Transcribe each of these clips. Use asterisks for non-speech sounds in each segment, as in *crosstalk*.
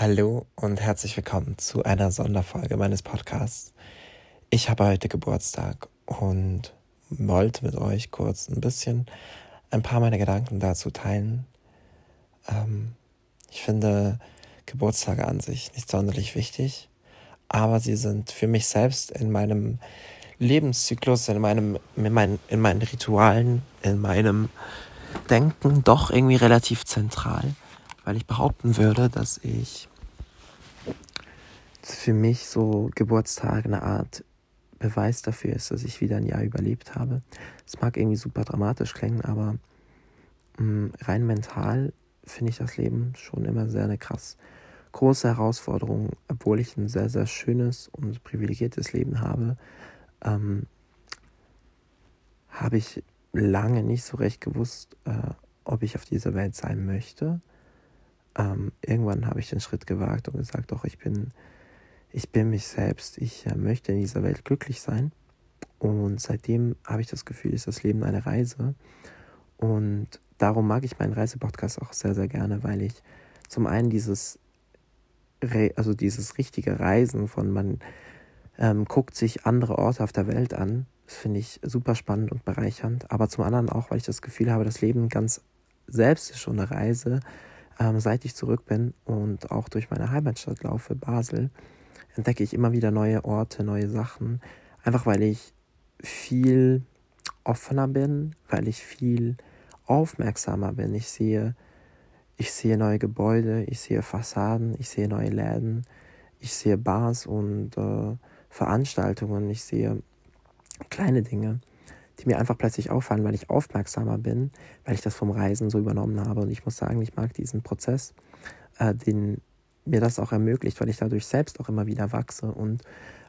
Hallo und herzlich willkommen zu einer Sonderfolge meines Podcasts. Ich habe heute Geburtstag und wollte mit euch kurz ein bisschen ein paar meiner Gedanken dazu teilen. Ähm, ich finde Geburtstage an sich nicht sonderlich wichtig, aber sie sind für mich selbst in meinem Lebenszyklus, in meinem, in meinen, in meinen Ritualen, in meinem Denken doch irgendwie relativ zentral weil ich behaupten würde, dass ich für mich so Geburtstag eine Art Beweis dafür ist, dass ich wieder ein Jahr überlebt habe. Es mag irgendwie super dramatisch klingen, aber mh, mm, rein mental finde ich das Leben schon immer sehr eine krass große Herausforderung, obwohl ich ein sehr, sehr schönes und privilegiertes Leben habe, ähm, habe ich lange nicht so recht gewusst, äh, ob ich auf dieser Welt sein möchte ähm, irgendwann habe ich den Schritt gewagt und gesagt, doch, ich bin, ich bin mich selbst, ich äh, möchte in dieser Welt glücklich sein. Und seitdem habe ich das Gefühl, ist das Leben eine Reise. Und darum mag ich meinen Reisepodcast auch sehr, sehr gerne, weil ich zum einen dieses, Re also dieses richtige Reisen von man ähm, guckt sich andere Orte auf der Welt an, das finde ich super spannend und bereichernd. Aber zum anderen auch, weil ich das Gefühl habe, das Leben ganz selbst ist schon eine Reise ähm, seit ich zurück bin und auch durch meine Heimatstadt laufe, Basel, entdecke ich immer wieder neue Orte, neue Sachen. Einfach weil ich viel offener bin, weil ich viel aufmerksamer bin. Ich sehe, ich sehe neue Gebäude, ich sehe Fassaden, ich sehe neue Läden, ich sehe Bars und äh, Veranstaltungen, ich sehe kleine Dinge die mir einfach plötzlich auffallen, weil ich aufmerksamer bin, weil ich das vom Reisen so übernommen habe. Und ich muss sagen, ich mag diesen Prozess, äh, den mir das auch ermöglicht, weil ich dadurch selbst auch immer wieder wachse und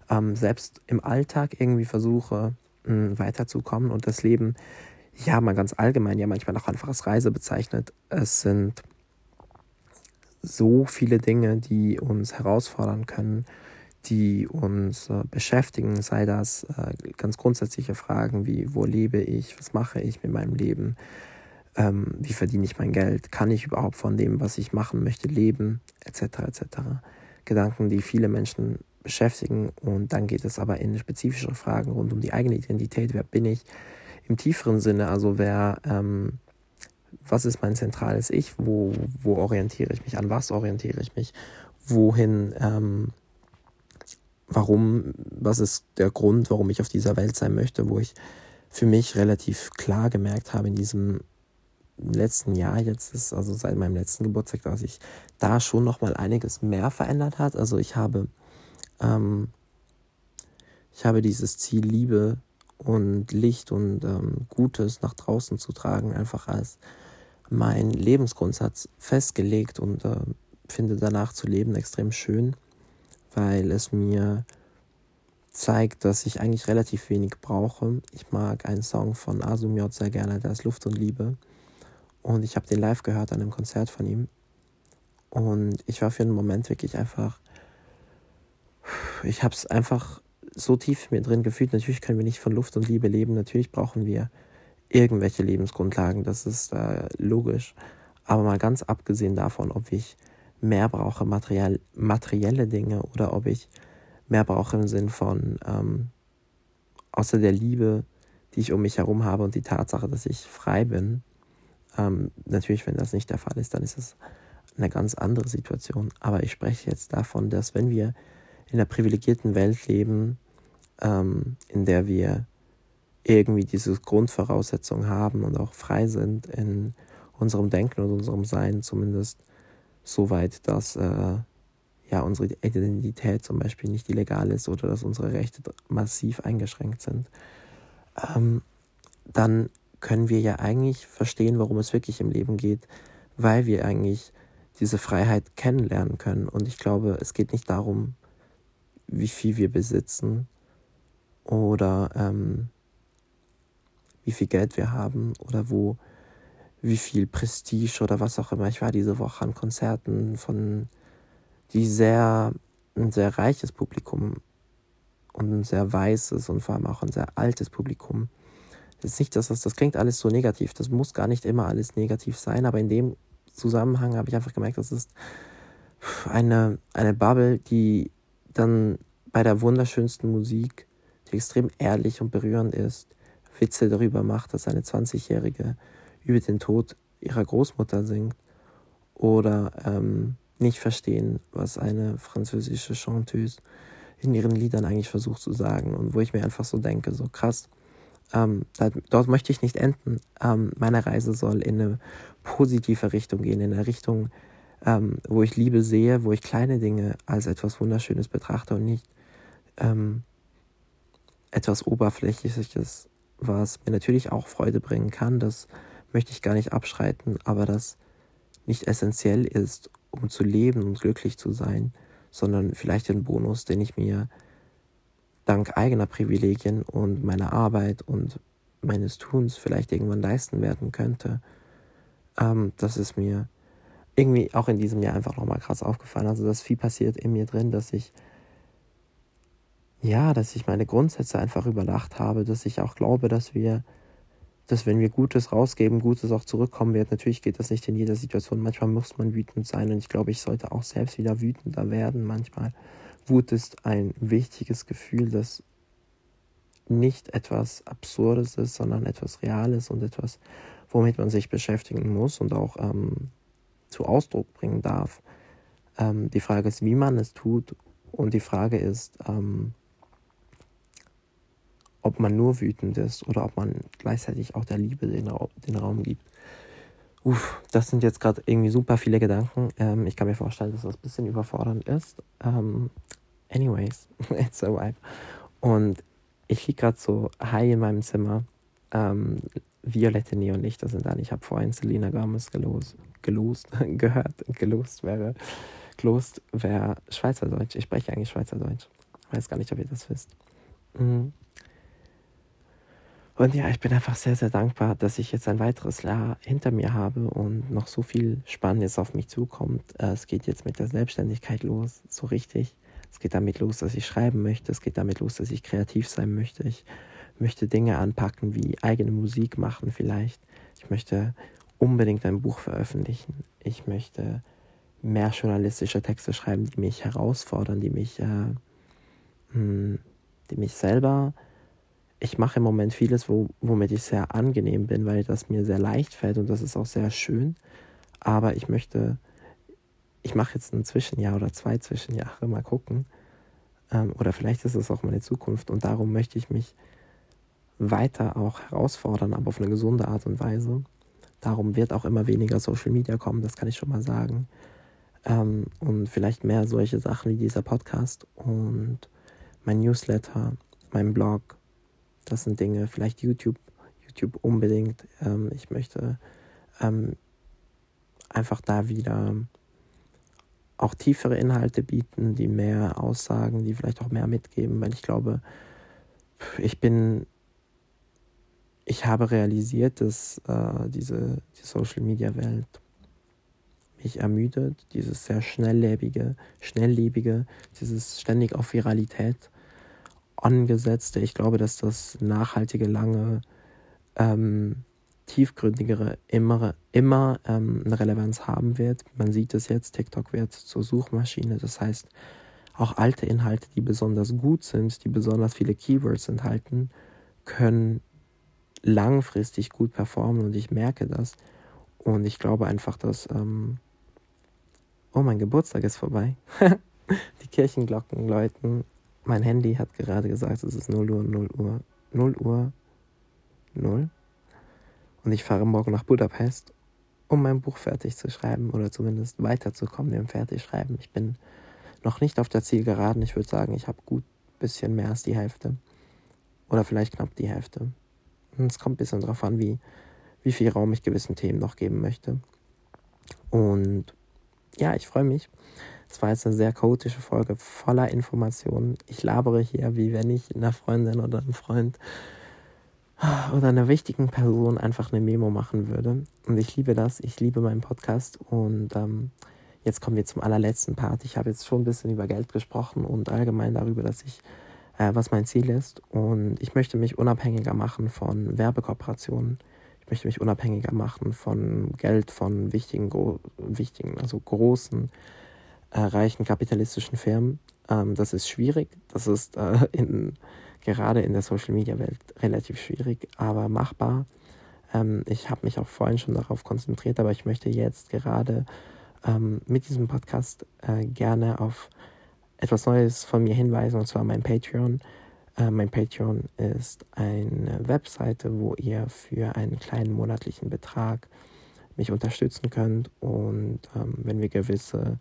ähm, selbst im Alltag irgendwie versuche, mh, hm, weiterzukommen und das Leben, ja, mal ganz allgemein, ja manchmal auch einfach als Reise bezeichnet. Es sind so viele Dinge, die uns herausfordern können, die uns äh, beschäftigen, sei das äh, ganz grundsätzliche Fragen wie, wo lebe ich, was mache ich mit meinem Leben, ähm, wie verdiene ich mein Geld, kann ich überhaupt von dem, was ich machen möchte, leben, etc. etc. Gedanken, die viele Menschen beschäftigen. Und dann geht es aber in spezifische Fragen rund um die eigene Identität, wer bin ich? Im tieferen Sinne, also wer, ähm, was ist mein zentrales Ich, wo, wo orientiere ich mich, an? Was orientiere ich mich, wohin ähm, warum, was ist der Grund, warum ich auf dieser Welt sein möchte, wo ich für mich relativ klar gemerkt habe in diesem letzten Jahr jetzt ist, also seit meinem letzten Geburtstag, dass sich da schon noch mal einiges mehr verändert hat. Also ich habe, ähm, ich habe dieses Ziel Liebe und Licht und ähm, Gutes nach draußen zu tragen einfach als mein Lebensgrundsatz festgelegt und äh, finde danach zu leben extrem schön weil es mir zeigt, dass ich eigentlich relativ wenig brauche. Ich mag einen Song von Asumiot sehr gerne, der ist Luft und Liebe. Und ich habe den live gehört an einem Konzert von ihm. Und ich war für einen Moment wirklich einfach, ich habe es einfach so tief mir drin gefühlt. Natürlich können wir nicht von Luft und Liebe leben. Natürlich brauchen wir irgendwelche Lebensgrundlagen. Das ist äh, logisch. Aber mal ganz abgesehen davon, ob ich mehr brauche, materiell, materielle Dinge, oder ob ich mehr brauche im Sinn von ähm, außer der Liebe, die ich um mich herum habe und die Tatsache, dass ich frei bin. Ähm, natürlich, wenn das nicht der Fall ist, dann ist es eine ganz andere Situation. Aber ich spreche jetzt davon, dass wenn wir in einer privilegierten Welt leben, ähm, in der wir irgendwie diese Grundvoraussetzungen haben und auch frei sind in unserem Denken und unserem Sein, zumindest so weit, dass äh, ja unsere Identität zum Beispiel nicht illegal ist oder dass unsere Rechte massiv eingeschränkt sind, ähm, dann können wir ja eigentlich verstehen, worum es wirklich im Leben geht, weil wir eigentlich diese Freiheit kennenlernen können. Und ich glaube, es geht nicht darum, wie viel wir besitzen oder ähm, wie viel Geld wir haben oder wo wie viel Prestige oder was auch immer. Ich war diese Woche an Konzerten von die sehr ein sehr reiches Publikum und ein sehr weißes und vor allem auch ein sehr altes Publikum. Das ist nicht, dass das, das klingt alles so negativ. Das muss gar nicht immer alles negativ sein, aber in dem Zusammenhang habe ich einfach gemerkt, das ist eine, eine Bubble, die dann bei der wunderschönsten Musik, die extrem ehrlich und berührend ist, Witze darüber macht, dass eine 20-Jährige über den Tod ihrer Großmutter singt oder ähm, nicht verstehen, was eine französische Chanteuse in ihren Liedern eigentlich versucht zu sagen und wo ich mir einfach so denke, so krass, ähm, dort möchte ich nicht enden. Ähm, meine Reise soll in eine positive Richtung gehen, in eine Richtung, ähm, wo ich Liebe sehe, wo ich kleine Dinge als etwas Wunderschönes betrachte und nicht ähm, etwas Oberflächliches, was mir natürlich auch Freude bringen kann. Das möchte ich gar nicht abschreiten, aber das nicht essentiell ist, um zu leben und glücklich zu sein, sondern vielleicht ein Bonus, den ich mir dank eigener Privilegien und meiner Arbeit und meines Tuns vielleicht irgendwann leisten werden könnte. Ähm, das ist mir irgendwie auch in diesem Jahr einfach nochmal krass aufgefallen. Also, dass viel passiert in mir drin, dass ich, ja, dass ich meine Grundsätze einfach überdacht habe, dass ich auch glaube, dass wir, dass wenn wir Gutes rausgeben, Gutes auch zurückkommen wird. Natürlich geht das nicht in jeder Situation. Manchmal muss man wütend sein und ich glaube, ich sollte auch selbst wieder wütender werden manchmal. Wut ist ein wichtiges Gefühl, das nicht etwas Absurdes ist, sondern etwas Reales und etwas, womit man sich beschäftigen muss und auch ähm, zu Ausdruck bringen darf. Ähm, die Frage ist, wie man es tut und die Frage ist, ähm, ob man nur wütend ist oder ob man gleichzeitig auch der Liebe den, Ra den Raum gibt. Uff, das sind jetzt gerade irgendwie super viele Gedanken. Ähm, ich kann mir vorstellen, dass das ein bisschen überfordernd ist. Ähm, anyways, *laughs* it's a vibe. Und ich liege gerade so high in meinem Zimmer. Ähm, violette Neonlichter sind an. Ich habe vorhin Selena Gomez gelost, gelost *laughs* gehört. Gelost wäre, gelost wäre Schweizerdeutsch. Ich spreche eigentlich Schweizerdeutsch. Weiß gar nicht, ob ihr das wisst. Mhm. Und ja, ich bin einfach sehr, sehr dankbar, dass ich jetzt ein weiteres Jahr hinter mir habe und noch so viel Spannendes auf mich zukommt. Äh, es geht jetzt mit der Selbstständigkeit los, so richtig. Es geht damit los, dass ich schreiben möchte. Es geht damit los, dass ich kreativ sein möchte. Ich möchte Dinge anpacken, wie eigene Musik machen vielleicht. Ich möchte unbedingt ein Buch veröffentlichen. Ich möchte mehr journalistische Texte schreiben, die mich herausfordern, die mich, äh, hm, die mich selber ich mache im Moment vieles, wo, womit ich sehr angenehm bin, weil das mir sehr leicht fällt und das ist auch sehr schön. Aber ich möchte, ich mache jetzt ein Zwischenjahr oder zwei Zwischenjahre, mal gucken. Ähm, oder vielleicht ist es auch meine Zukunft und darum möchte ich mich weiter auch herausfordern, aber auf eine gesunde Art und Weise. Darum wird auch immer weniger Social Media kommen, das kann ich schon mal sagen. Ähm, und vielleicht mehr solche Sachen wie dieser Podcast und mein Newsletter, mein Blog das sind Dinge, vielleicht YouTube, YouTube unbedingt. Ähm, ich möchte ähm, einfach da wieder auch tiefere Inhalte bieten, die mehr aussagen, die vielleicht auch mehr mitgeben, weil ich glaube, ich bin, ich habe realisiert, dass äh, diese die Social Media Welt mich ermüdet, dieses sehr schnelllebige, schnelllebige, dieses ständig auf Viralität angesetzte. Ich glaube, dass das nachhaltige, lange, ähm, tiefgründigere immer, immer ähm, eine Relevanz haben wird. Man sieht es jetzt, TikTok wird zur Suchmaschine. Das heißt, auch alte Inhalte, die besonders gut sind, die besonders viele Keywords enthalten, können langfristig gut performen und ich merke das. Und ich glaube einfach, dass... Ähm oh, mein Geburtstag ist vorbei. *laughs* die Kirchenglocken läuten mein Handy hat gerade gesagt, es ist 0 Uhr, 0 Uhr, 0 Uhr, 0. Und ich fahre morgen nach Budapest, um mein Buch fertig zu schreiben oder zumindest weiterzukommen im Fertigschreiben. Ich bin noch nicht auf der Zielgeraden. Ich würde sagen, ich habe gut ein bisschen mehr als die Hälfte. Oder vielleicht knapp die Hälfte. Es kommt ein bisschen darauf an, wie, wie viel Raum ich gewissen Themen noch geben möchte. Und ja, ich freue mich. Es war jetzt eine sehr chaotische Folge voller Informationen. Ich labere hier, wie wenn ich einer Freundin oder einem Freund oder einer wichtigen Person einfach eine Memo machen würde. Und ich liebe das. Ich liebe meinen Podcast. Und ähm, jetzt kommen wir zum allerletzten Part. Ich habe jetzt schon ein bisschen über Geld gesprochen und allgemein darüber, dass ich, äh, was mein Ziel ist. Und ich möchte mich unabhängiger machen von Werbekooperationen. Ich möchte mich unabhängiger machen von Geld, von wichtigen, wichtigen also großen äh, reichen kapitalistischen Firmen. Ähm, das ist schwierig. Das ist äh, *laughs* in, gerade in der Social-Media-Welt relativ schwierig, aber machbar. Ähm, ich habe mich auch vorhin schon darauf konzentriert, aber ich möchte jetzt gerade ähm, mit diesem Podcast äh, gerne auf etwas Neues von mir hinweisen, und zwar mein Patreon. Äh, mein Patreon ist eine Webseite, wo ihr für einen kleinen monatlichen Betrag mich unterstützen könnt und ähm, wenn wir gewisse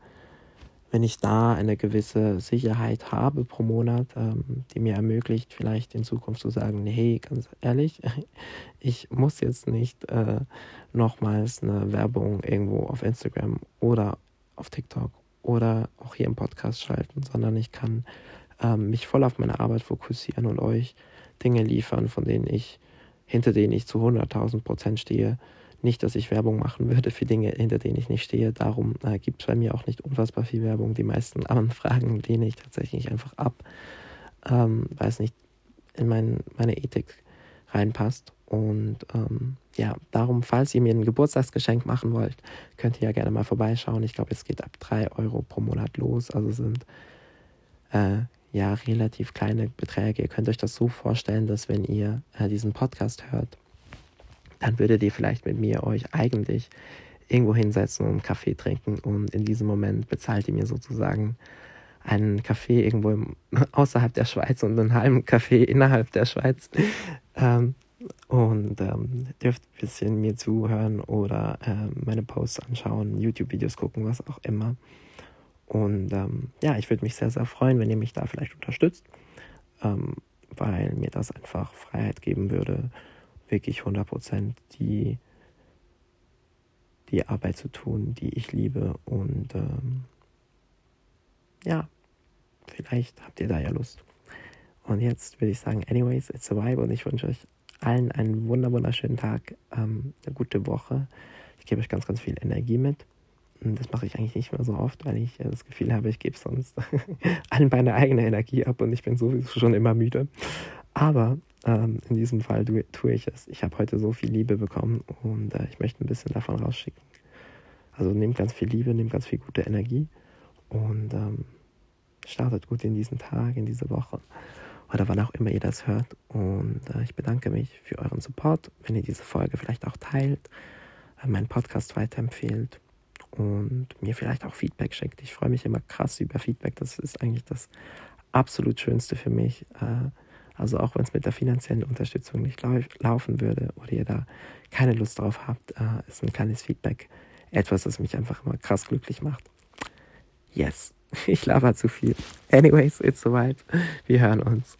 wenn ich da eine gewisse Sicherheit habe pro Monat, ähm, die mir ermöglicht, vielleicht in Zukunft zu sagen, hey, ganz ehrlich, *laughs* ich muss jetzt nicht äh, nochmals eine Werbung irgendwo auf Instagram oder auf TikTok oder auch hier im Podcast schalten, sondern ich kann ähm, mich voll auf meine Arbeit fokussieren und euch Dinge liefern, von denen ich, hinter denen ich zu 100.000 Prozent stehe nicht, dass ich Werbung machen würde für Dinge, hinter denen ich nicht stehe. Darum äh, gibt es bei mir auch nicht unfassbar viel Werbung. Die meisten *laughs* Anfragen lehne ich tatsächlich einfach ab, ähm, weil es nicht in mein, meine Ethik reinpasst. Und ähm, ja, darum, falls ihr mir ein Geburtstagsgeschenk machen wollt, könnt ihr ja gerne mal vorbeischauen. Ich glaube, es geht ab 3 Euro pro Monat los. Also sind äh, ja relativ kleine Beträge. Ihr könnt euch das so vorstellen, dass wenn ihr äh, diesen Podcast hört, dann würdet ihr vielleicht mit mir euch eigentlich irgendwo hinsetzen und einen Kaffee trinken und in diesem Moment bezahlt ihr mir sozusagen einen Kaffee irgendwo im, *laughs* außerhalb der Schweiz und einen halben Kaffee innerhalb der Schweiz. Ähm, und ähm, dürft ein bisschen mir zuhören oder äh, meine Posts anschauen, YouTube-Videos gucken, was auch immer. Und ähm, ja, ich würde mich sehr, sehr freuen, wenn ihr mich da vielleicht unterstützt, ähm, weil mir das einfach Freiheit geben würde, wirklich 100% die, die Arbeit zu tun, die ich liebe. Und ähm, ja, vielleicht habt ihr da ja Lust. Und jetzt würde ich sagen, anyways, it's a vibe und ich wünsche euch allen einen wunderschönen Tag, ähm, eine gute Woche. Ich gebe euch ganz, ganz viel Energie mit. Und das mache ich eigentlich nicht mehr so oft, weil ich das Gefühl habe, ich gebe sonst *laughs* allen meine eigene Energie ab und ich bin sowieso schon immer müde. Aber ähm, in diesem Fall tue ich es. Ich habe heute so viel Liebe bekommen und äh, ich möchte ein bisschen davon rausschicken. Also nehmt ganz viel Liebe, nehmt ganz viel gute Energie und ähm, startet gut in diesen Tag, in diese Woche oder wann auch immer ihr das hört. Und äh, ich bedanke mich für euren Support, wenn ihr diese Folge vielleicht auch teilt, äh, meinen Podcast weiterempfehlt und mir vielleicht auch Feedback schickt. Ich freue mich immer krass über Feedback. Das ist eigentlich das absolut Schönste für mich. Äh, also auch wenn es mit der finanziellen Unterstützung nicht lau laufen würde oder ihr da keine Lust drauf habt, äh, ist ein kleines Feedback etwas, das mich einfach immer krass glücklich macht. Yes, *laughs* ich laber zu viel. Anyways, it's soweit. Wir hören uns.